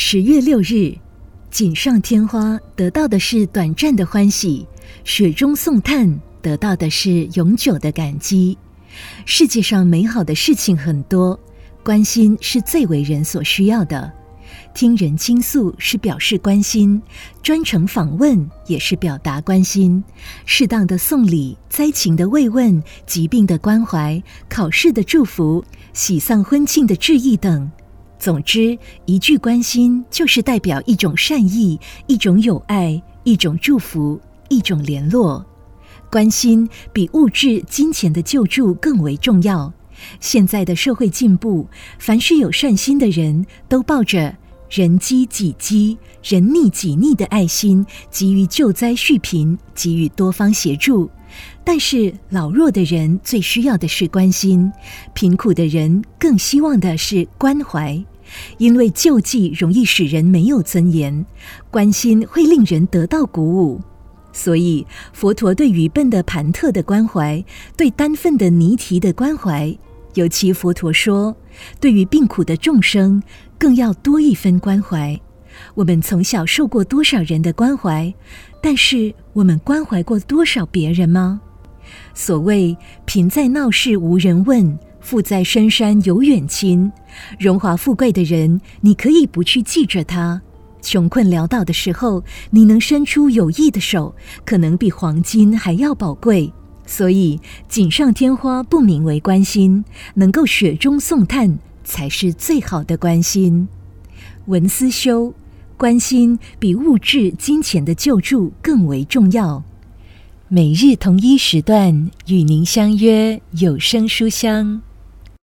十月六日，锦上添花得到的是短暂的欢喜，雪中送炭得到的是永久的感激。世界上美好的事情很多，关心是最为人所需要的。听人倾诉是表示关心，专程访问也是表达关心。适当的送礼、灾情的慰问、疾病的关怀、考试的祝福、喜丧婚庆的致意等。总之，一句关心就是代表一种善意、一种友爱、一种祝福、一种联络。关心比物质金钱的救助更为重要。现在的社会进步，凡是有善心的人都抱着人饥己饥、人溺己溺的爱心，给予救灾续贫，给予多方协助。但是老弱的人最需要的是关心，贫苦的人更希望的是关怀，因为救济容易使人没有尊严，关心会令人得到鼓舞。所以佛陀对愚笨的盘特的关怀，对单份的尼提的关怀，尤其佛陀说，对于病苦的众生，更要多一分关怀。我们从小受过多少人的关怀？但是我们关怀过多少别人吗？所谓贫在闹市无人问，富在深山有远亲。荣华富贵的人，你可以不去记着他；穷困潦倒的时候，你能伸出有益的手，可能比黄金还要宝贵。所以，锦上添花不名为关心，能够雪中送炭才是最好的关心。文思修。关心比物质金钱的救助更为重要。每日同一时段与您相约有声书香。